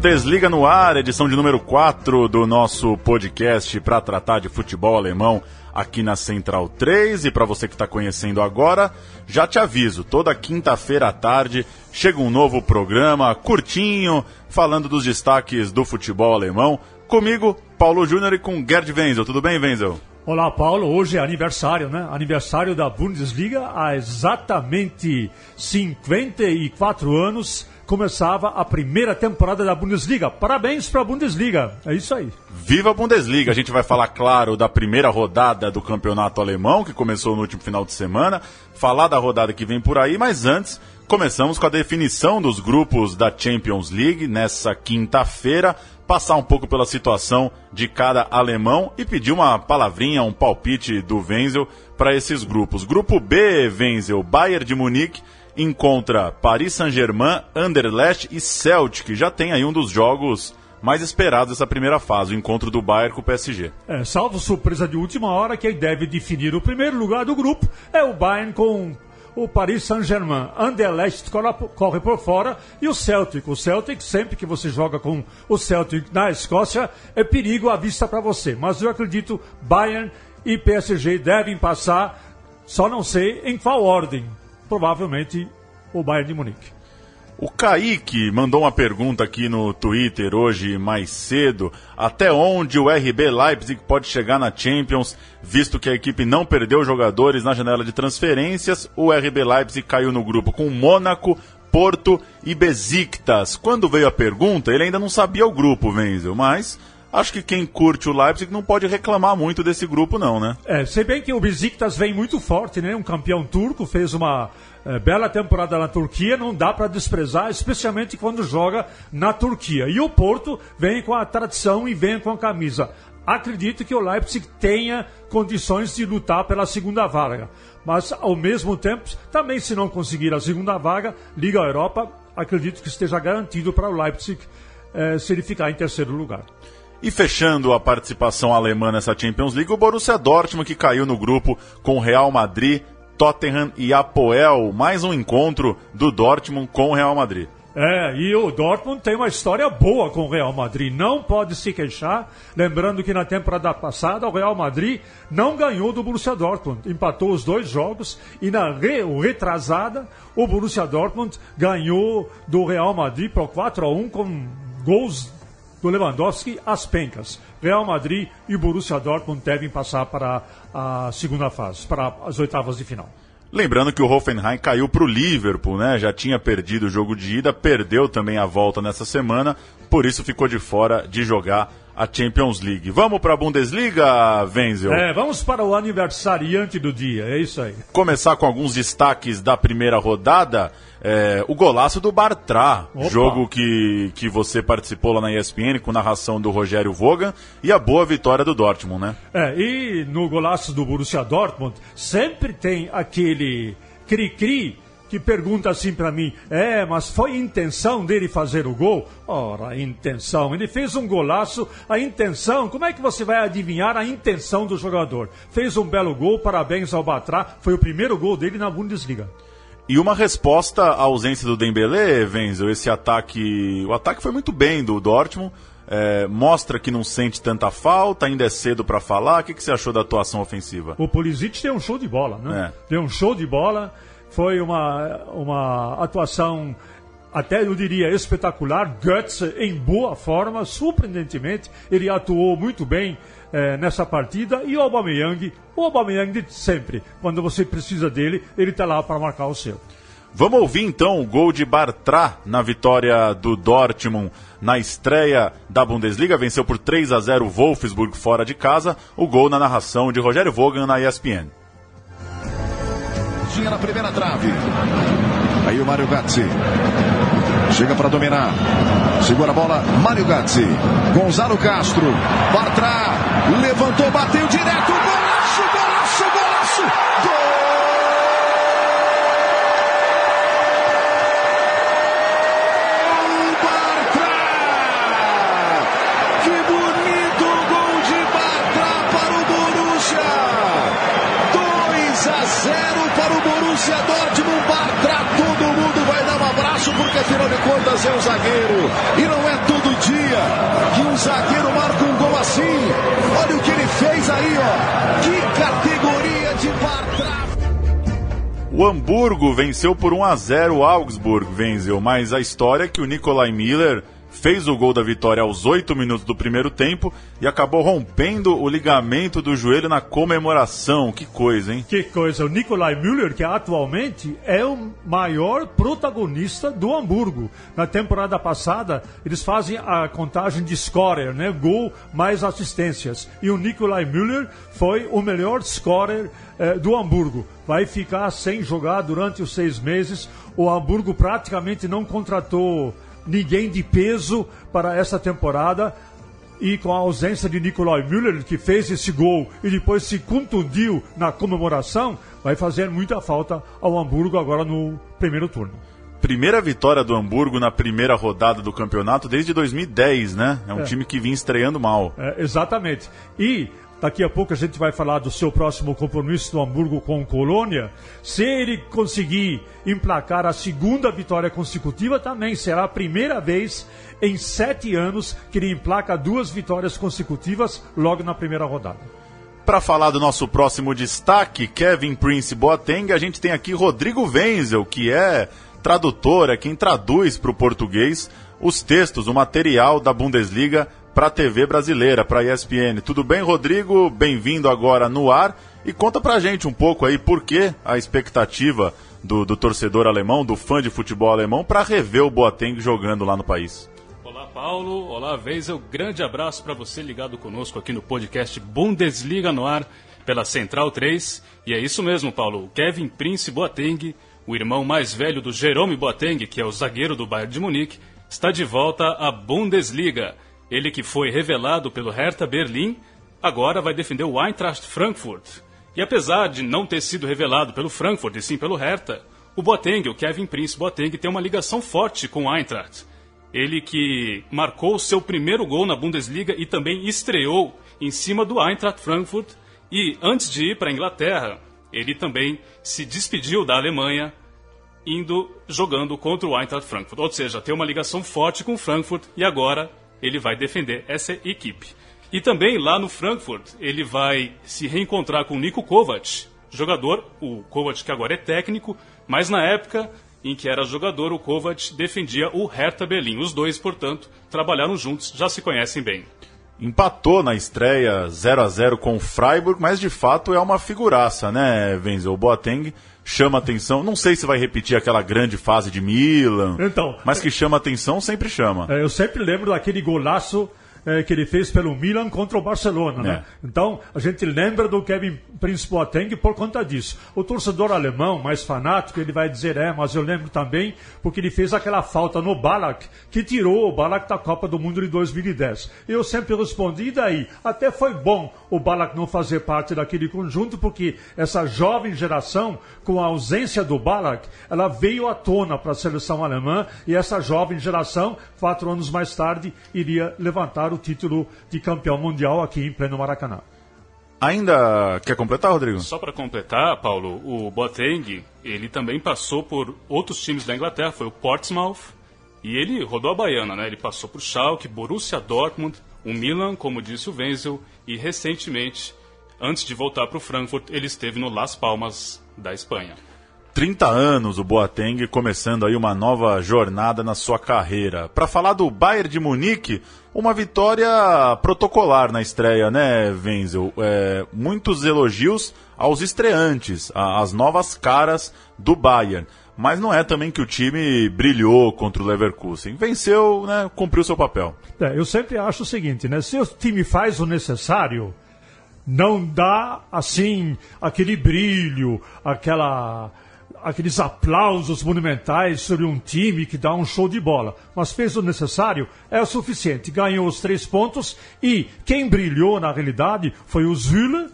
Bundesliga no ar, edição de número 4 do nosso podcast para tratar de futebol alemão aqui na Central 3. E para você que está conhecendo agora, já te aviso: toda quinta-feira à tarde chega um novo programa curtinho, falando dos destaques do futebol alemão. Comigo, Paulo Júnior e com Gerd Wenzel. Tudo bem, Wenzel? Olá, Paulo. Hoje é aniversário, né? Aniversário da Bundesliga. Há exatamente 54 anos começava a primeira temporada da Bundesliga. Parabéns para a Bundesliga. É isso aí. Viva a Bundesliga! A gente vai falar, claro, da primeira rodada do campeonato alemão, que começou no último final de semana, falar da rodada que vem por aí, mas antes, começamos com a definição dos grupos da Champions League nessa quinta-feira, passar um pouco pela situação de cada alemão e pedir uma palavrinha, um palpite do Wenzel para esses grupos. Grupo B, Wenzel, Bayern de Munique encontra Paris Saint-Germain, Anderlecht e Celtic. Já tem aí um dos jogos mais esperados dessa primeira fase, o encontro do Bayern com o PSG. É, salvo surpresa de última hora, quem deve definir o primeiro lugar do grupo é o Bayern com o Paris Saint-Germain. Anderlecht corre por fora e o Celtic. O Celtic, sempre que você joga com o Celtic na Escócia, é perigo à vista para você. Mas eu acredito Bayern e PSG devem passar, só não sei em qual ordem provavelmente o Bayern de Munique. O Kaique mandou uma pergunta aqui no Twitter hoje mais cedo. Até onde o RB Leipzig pode chegar na Champions, visto que a equipe não perdeu jogadores na janela de transferências? O RB Leipzig caiu no grupo com Mônaco, Porto e Besiktas. Quando veio a pergunta, ele ainda não sabia o grupo, Wenzel, mas acho que quem curte o Leipzig não pode reclamar muito desse grupo, não, né? É, sei bem que o Besiktas vem muito forte, né? Um campeão turco, fez uma é, bela temporada na Turquia, não dá para desprezar, especialmente quando joga na Turquia. E o Porto vem com a tradição e vem com a camisa. Acredito que o Leipzig tenha condições de lutar pela segunda vaga. Mas, ao mesmo tempo, também se não conseguir a segunda vaga, Liga Europa, acredito que esteja garantido para o Leipzig é, se ele ficar em terceiro lugar. E fechando a participação alemã nessa Champions League, o Borussia Dortmund que caiu no grupo com Real Madrid, Tottenham e Apoel. Mais um encontro do Dortmund com o Real Madrid. É, e o Dortmund tem uma história boa com o Real Madrid, não pode se queixar. Lembrando que na temporada passada o Real Madrid não ganhou do Borussia Dortmund, empatou os dois jogos e na re, retrasada o Borussia Dortmund ganhou do Real Madrid por 4 a 1 com gols do Lewandowski às pencas. Real Madrid e Borussia Dortmund devem passar para a segunda fase, para as oitavas de final. Lembrando que o Hoffenheim caiu para o Liverpool, né? Já tinha perdido o jogo de ida, perdeu também a volta nessa semana, por isso ficou de fora de jogar a Champions League. Vamos para a Bundesliga, Wenzel? É, vamos para o aniversariante do dia, é isso aí. Começar com alguns destaques da primeira rodada. É, o golaço do Bartra, Opa. jogo que, que você participou lá na ESPN com narração do Rogério Vogan e a boa vitória do Dortmund, né? É, e no golaço do Borussia Dortmund sempre tem aquele cri-cri que pergunta assim para mim: é, mas foi intenção dele fazer o gol? Ora, intenção. Ele fez um golaço, a intenção. Como é que você vai adivinhar a intenção do jogador? Fez um belo gol, parabéns ao Batrá. Foi o primeiro gol dele na Bundesliga. E uma resposta à ausência do Dembélé, Wenzel, esse ataque, o ataque foi muito bem do Dortmund, é, mostra que não sente tanta falta, ainda é cedo para falar. O que, que, você achou da atuação ofensiva? O Pulisic tem um show de bola, né? É. Deu um show de bola, foi uma, uma atuação até eu diria espetacular, Guts em boa forma, surpreendentemente, ele atuou muito bem é, nessa partida. E o Aubameyang, o Aubameyang de sempre, quando você precisa dele, ele está lá para marcar o seu. Vamos ouvir então o gol de Bartra na vitória do Dortmund na estreia da Bundesliga. Venceu por 3 a 0 o Wolfsburg fora de casa. O gol na narração de Rogério Vogan na ESPN. Tinha na primeira trave. Aí o Mário Gazzi. Chega para dominar. Segura a bola, Mário Gazzi. Gonzalo Castro. Bartra. Levantou, bateu direto. Golaço! Borussia Dortmund, Bartra, todo mundo vai dar um abraço, porque afinal de contas é um zagueiro. E não é todo dia que um zagueiro marca um gol assim. Olha o que ele fez aí, ó. Que categoria de Bartra. O Hamburgo venceu por 1 a 0 o Augsburg, venceu, mas a história é que o Nikolai Miller fez o gol da vitória aos 8 minutos do primeiro tempo e acabou rompendo o ligamento do joelho na comemoração. Que coisa, hein? Que coisa. O Nikolai Müller, que atualmente é o maior protagonista do Hamburgo. Na temporada passada, eles fazem a contagem de scorer, né? Gol mais assistências. E o Nikolai Müller foi o melhor scorer eh, do Hamburgo. Vai ficar sem jogar durante os seis meses. O Hamburgo praticamente não contratou ninguém de peso para essa temporada. E com a ausência de Nicolai Müller, que fez esse gol e depois se contundiu na comemoração, vai fazer muita falta ao Hamburgo agora no primeiro turno. Primeira vitória do Hamburgo na primeira rodada do campeonato desde 2010, né? É um É. time que vinha estreando mal. É, exatamente. E daqui a pouco a gente vai falar do seu próximo compromisso do Hamburgo com o Colônia. Se ele conseguir emplacar a segunda vitória consecutiva, também será a primeira vez em sete anos que ele emplaca duas vitórias consecutivas logo na primeira rodada. Para falar do nosso próximo destaque, Kevin Prince Boateng, a gente tem aqui Rodrigo Wenzel, que é tradutor, é quem traduz para o português os textos, o material da Bundesliga para a TV brasileira, para a ESPN. Tudo bem, Rodrigo? Bem-vindo agora no ar e conta pra gente um pouco aí por que a expectativa do, do torcedor alemão, do fã de futebol alemão, para rever o Boateng jogando lá no país. Olá, Paulo. Olá, Weisel. Grande abraço para você ligado conosco aqui no podcast Bundesliga no ar pela Central 3. E é isso mesmo, Paulo. O Kevin Prince Boateng, o irmão mais velho do Jerome Boateng, que é o zagueiro do Bayern de Munique, está de volta à Bundesliga. Ele que foi revelado pelo Hertha Berlim, agora vai defender o Eintracht Frankfurt. E apesar de não ter sido revelado pelo Frankfurt e sim pelo Hertha, o Boateng, o Kevin Prince Boateng, tem uma ligação forte com o Eintracht. Ele que marcou seu primeiro gol na Bundesliga e também estreou em cima do Eintracht Frankfurt. E antes de ir para a Inglaterra, ele também se despediu da Alemanha indo jogando contra o Eintracht Frankfurt. Ou seja, tem uma ligação forte com o Frankfurt e agora ele vai defender essa equipe. E também lá no Frankfurt, ele vai se reencontrar com o Nico Kovac, jogador, o Kovac que agora é técnico, mas na época em que era jogador, o Kovac defendia o Hertha Berlim. Os dois, portanto, trabalharam juntos, já se conhecem bem. Empatou na estreia 0 a 0 com o Freiburg, mas de fato é uma figuraça, né, Wenzel? O Boateng chama atenção. Não sei se vai repetir aquela grande fase de Milan, Então, mas que chama atenção sempre chama. É, Eu sempre lembro daquele golaço é, que ele fez pelo Milan contra o Barcelona, né? Então, a gente lembra do Kevin Prince Boateng por conta disso. O torcedor alemão, mais fanático, ele vai dizer, é, mas eu lembro também porque ele fez aquela falta no Balak, que tirou o Balak da Copa do Mundo de 2010. Eu sempre respondi, e daí? Até foi bom o Balak não fazer parte daquele conjunto, porque essa jovem geração, com a ausência do Balak, ela veio à tona para a seleção alemã e essa jovem geração, quatro anos mais tarde, iria levantar o título de campeão mundial aqui em pleno Maracanã. Ainda quer completar, Rodrigo? Só para completar, Paulo, o Boateng, ele também passou por outros times da Inglaterra, foi o Portsmouth, e ele rodou a baiana, né? Ele passou por Schalke, Borussia Dortmund, o Milan, como disse o Wenzel, e recentemente, antes de voltar para o Frankfurt, ele esteve no Las Palmas da Espanha. 30 anos o Boateng começando aí uma nova jornada na sua carreira. Para falar do Bayern de Munique, uma vitória protocolar na estreia, né, Wenzel? É, muitos elogios aos estreantes, às novas caras do Bayern. Mas não é também que o time brilhou contra o Leverkusen. Venceu, né, cumpriu seu papel. É, eu sempre acho o seguinte, né? Se o time faz o necessário, não dá assim aquele brilho, aquela aqueles aplausos monumentais sobre um time que dá um show de bola. Mas fez o necessário, é o suficiente. Ganhou os três pontos e quem brilhou na realidade foi o Zülle,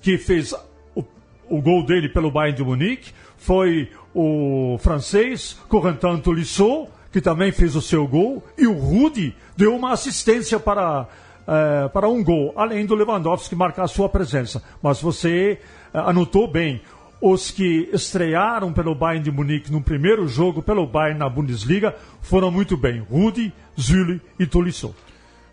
que fez o, o gol dele pelo Bayern de Munique, foi o francês Corentin Tolisso, que também fez o seu gol, e o Rudi deu uma assistência para, eh, para um gol, além do Lewandowski marcar sua presença. Mas você eh, anotou bem, os que estrearam pelo Bayern de Munique no primeiro jogo pelo Bayern na Bundesliga foram muito bem. Rudi, Zülle e Tolisso.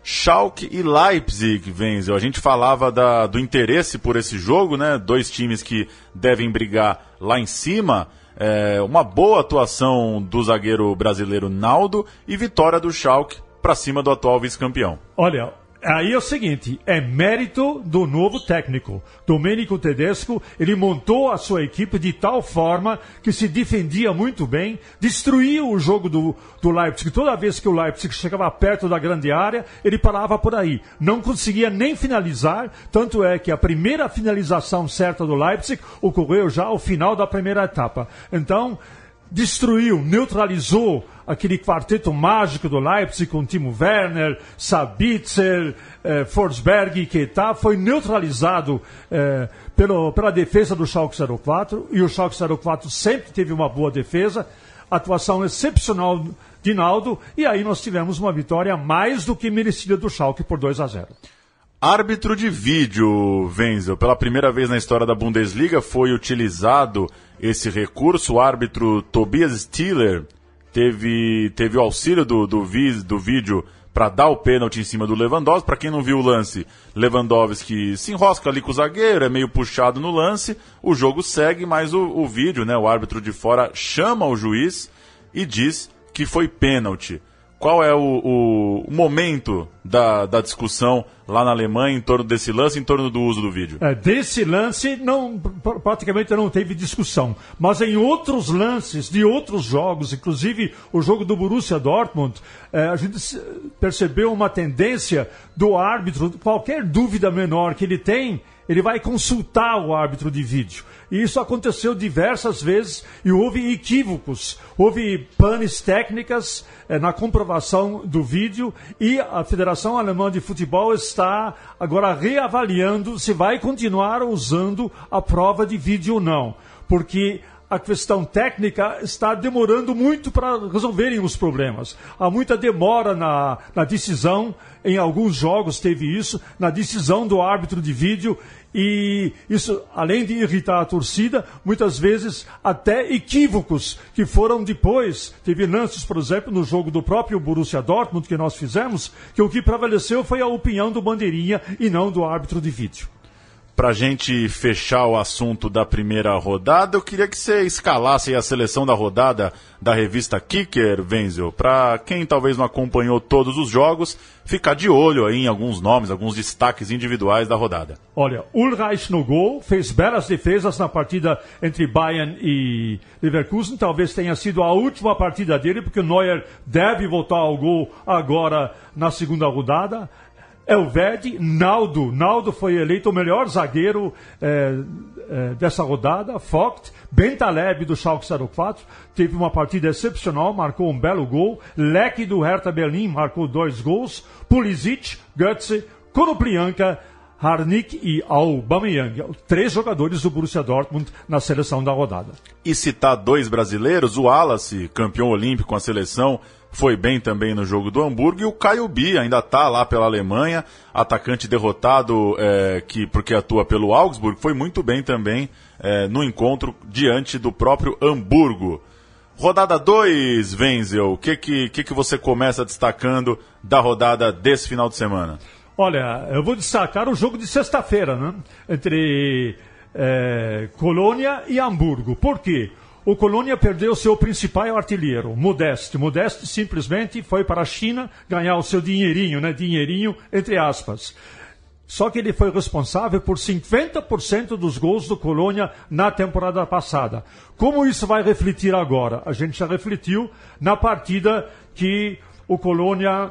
Schalke e Leipzig, Wenzel. A gente falava da, do interesse por esse jogo, né? Dois times que devem brigar lá em cima. É, uma boa atuação do zagueiro brasileiro Naldo e vitória do Schalke para cima do atual vice-campeão. Olha, Aí é o seguinte, é mérito do novo técnico. Domenico Tedesco, ele montou a sua equipe de tal forma que se defendia muito bem, destruía o jogo do, do Leipzig. Toda vez que o Leipzig chegava perto da grande área, ele parava por aí. Não conseguia nem finalizar, tanto é que a primeira finalização certa do Leipzig ocorreu já ao final da primeira etapa. Então, destruiu, neutralizou aquele quarteto mágico do Leipzig com Timo Werner, Sabitzer, eh, Forsberg e Keita, foi neutralizado eh, pelo, pela defesa do Schalke 04 e o Schalke 04 sempre teve uma boa defesa, atuação excepcional de Naldo e aí nós tivemos uma vitória mais do que merecida do Schalke por 2 a 0. Árbitro de vídeo, Wenzel. Pela primeira vez na história da Bundesliga foi utilizado esse recurso. O árbitro Tobias Stiller teve, teve o auxílio do, do, do vídeo para dar o pênalti em cima do Lewandowski. Para quem não viu o lance, Lewandowski se enrosca ali com o zagueiro, é meio puxado no lance. O jogo segue, mas o, o vídeo, né, o árbitro de fora chama o juiz e diz que foi pênalti qual é o, o momento da, da, discussão lá na Alemanha em torno desse lance, em torno do uso do vídeo? É, desse lance, não, praticamente não teve discussão. Mas em outros lances de outros jogos, inclusive o jogo do Borussia Dortmund, é, a gente percebeu uma tendência do árbitro, qualquer dúvida menor que ele tem, ele vai consultar o árbitro de vídeo. E isso aconteceu diversas vezes e houve equívocos, houve panes técnicas eh, na comprovação do vídeo e a Federação Alemã de Futebol está agora reavaliando se vai continuar usando a prova de vídeo ou não. Porque a questão técnica está demorando muito para resolverem os problemas. Há muita demora na, na decisão, em alguns jogos teve isso, na decisão do árbitro de vídeo, e isso, além de irritar a torcida, muitas vezes até equívocos que foram depois. Teve lances, por exemplo, no jogo do próprio Borussia Dortmund que nós fizemos, que o que prevaleceu foi a opinião do bandeirinha e não do árbitro de vídeo. Para a gente fechar o assunto da primeira rodada, eu queria que você escalasse a seleção da rodada da revista Kicker, Wenzel. Para quem talvez não acompanhou todos os jogos, ficar de olho aí em alguns nomes, alguns destaques individuais da rodada. Olha, Ulreich no gol, fez belas defesas na partida entre Bayern e Leverkusen. Talvez tenha sido a última partida dele, porque o Neuer deve voltar ao gol agora na segunda rodada. Elvede, Naldo. Naldo foi eleito o melhor zagueiro é, é, dessa rodada. Vogt, Bentaleb do Schalke 04, teve uma partida excepcional, marcou um belo gol. Leque do Hertha Berlim marcou dois gols. Pulisic, Götze, Konoplyanka, Harnik e Aubameyang, três jogadores do Borussia Dortmund na seleção da rodada. E citar dois brasileiros, o Wallace, campeão olímpico com a seleção, foi bem também no jogo do Hamburgo, e o Caio Bi ainda está lá pela Alemanha, atacante derrotado é, que porque atua pelo Augsburg, foi muito bem também é, no encontro diante do próprio Hamburgo. Rodada 2, Wenzel, o que, que, que, que você começa destacando da rodada desse final de semana? Olha, eu vou destacar o jogo de sexta-feira, né? Entre é, Colônia e Hamburgo. Por quê? O Colônia perdeu seu principal artilheiro, Modeste. Modeste simplesmente foi para a China ganhar o seu dinheirinho, né? Dinheirinho, entre aspas. Só que ele foi responsável por 50% dos gols do Colônia na temporada passada. Como isso vai refletir agora? A gente já refletiu na partida que o Colônia,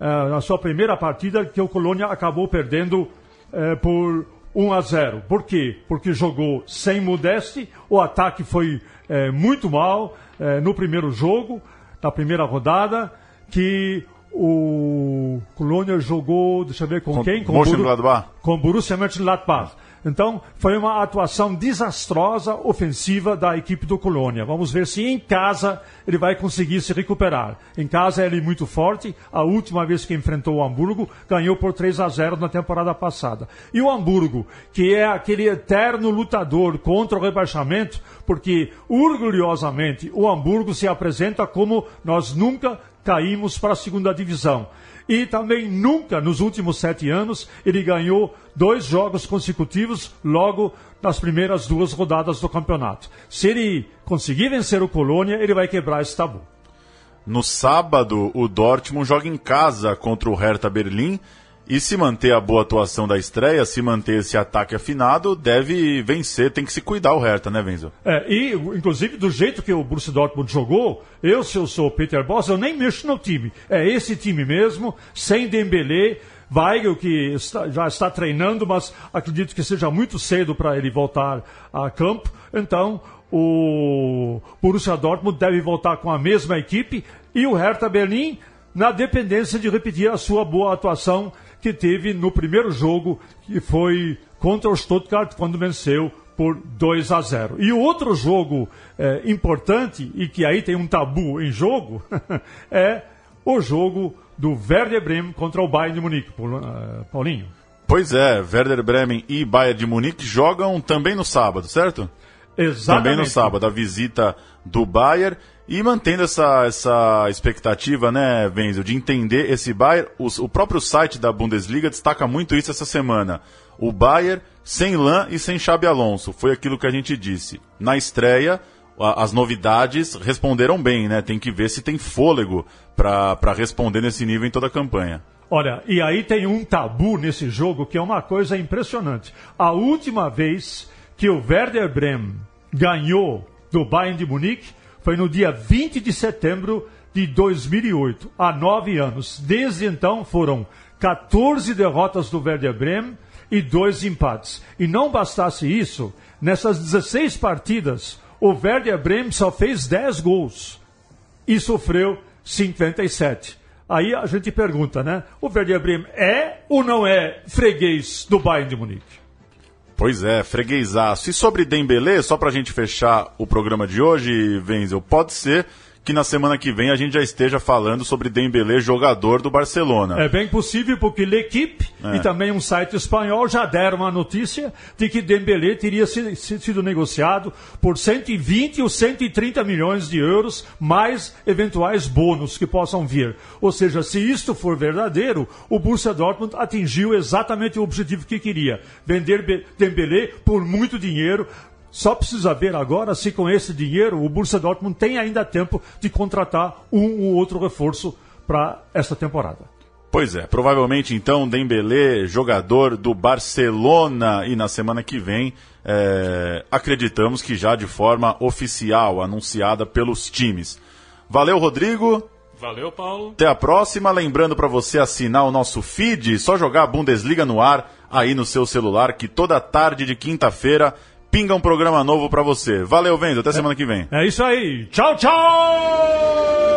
eh, na sua primeira partida, que o Colônia acabou perdendo eh, por 1 a 0. Por quê? Porque jogou sem Modeste, o ataque foi é, muito mal é, no primeiro jogo, na primeira rodada, que o Colônia jogou, deixa eu ver com, com quem? Com, Buru, com Borussia Mönchengladbach. Então, foi uma atuação desastrosa ofensiva da equipe do Colônia. Vamos ver se em casa ele vai conseguir se recuperar. Em casa ele é muito forte. A última vez que enfrentou o Hamburgo, ganhou por 3 a 0 na temporada passada. E o Hamburgo, que é aquele eterno lutador contra o rebaixamento, porque orgulhosamente o Hamburgo se apresenta como nós nunca caímos para a segunda divisão. E também nunca, nos últimos sete anos, ele ganhou dois jogos consecutivos logo nas primeiras duas rodadas do campeonato. Se ele conseguir vencer o Colônia, ele vai quebrar esse tabu. No sábado, o Dortmund joga em casa contra o Hertha Berlim e se manter a boa atuação da estreia, se manter esse ataque afinado, deve vencer, tem que se cuidar o Hertha, né, Venzo? É, e, inclusive, do jeito que o Borussia Dortmund jogou, eu, se eu sou o Peter Boss, eu nem mexo no time. É esse time mesmo, sem Dembélé, Weigel, que está, já está treinando, mas acredito que seja muito cedo para ele voltar a campo. Então, o Borussia Dortmund deve voltar com a mesma equipe e o Hertha Berlim na dependência de repetir a sua boa atuação que teve no primeiro jogo, que foi contra o Stuttgart, quando venceu por 2 a 0. E o outro jogo é, importante, e que aí tem um tabu em jogo, é o jogo do Werder Bremen contra o Bayern de Munique, eh, Paulinho. Pois é, Werder Bremen e Bayern de Munique jogam também no sábado, certo? Exatamente. Também no sábado, a visita do Bayern. E mantendo essa, essa expectativa, né, Wenzel, de entender esse Bayern, o, próprio site da Bundesliga destaca muito isso essa semana. O Bayern sem Lan e sem Xabi Alonso. Foi aquilo que a gente disse. Na estreia, as novidades responderam bem, né? Tem que ver se tem fôlego para responder nesse nível em toda a campanha. Olha, e aí tem um tabu nesse jogo que é uma coisa impressionante. A última vez que o Werder Bremen ganhou do Bayern de Munique foi no dia 20 de setembro de 2008, há nove anos. Desde então foram 14 derrotas do Werder Bremen e dois empates. E não bastasse isso, nessas 16 partidas, o Werder Bremen só fez 10 gols e sofreu 57. Aí a gente pergunta, né? O Werder Bremen é ou não é freguês do Bayern de Munique? Pois é, freguesaço. E sobre Dembélé, só pra gente fechar o programa de hoje, Wenzel, pode ser que na semana que vem a gente já esteja falando sobre Dembélé, jogador do Barcelona. É bem possível porque L'Equipe é. e também um site espanhol já deram a notícia de que Dembélé teria sido negociado por 120 ou 130 milhões de euros, mais eventuais bônus que possam vir. Ou seja, se isto for verdadeiro, o Borussia Dortmund atingiu exatamente o objetivo que queria, vender Dembélé por muito dinheiro, só precisa ver agora se com esse dinheiro o Borussia Dortmund tem ainda tempo de contratar um ou outro reforço para esta temporada. Pois é, provavelmente então Dembélé, jogador do Barcelona e na semana que vem é, acreditamos que já de forma oficial, anunciada pelos times. Valeu, Rodrigo. Valeu, Paulo. Até a próxima. Lembrando para você assinar o nosso feed, só jogar a Bundesliga no ar aí no seu celular, que toda tarde de quinta-feira pinga um programa novo para você. Valeu, Vendo. Até semana que vem. É isso aí. Tchau, tchau!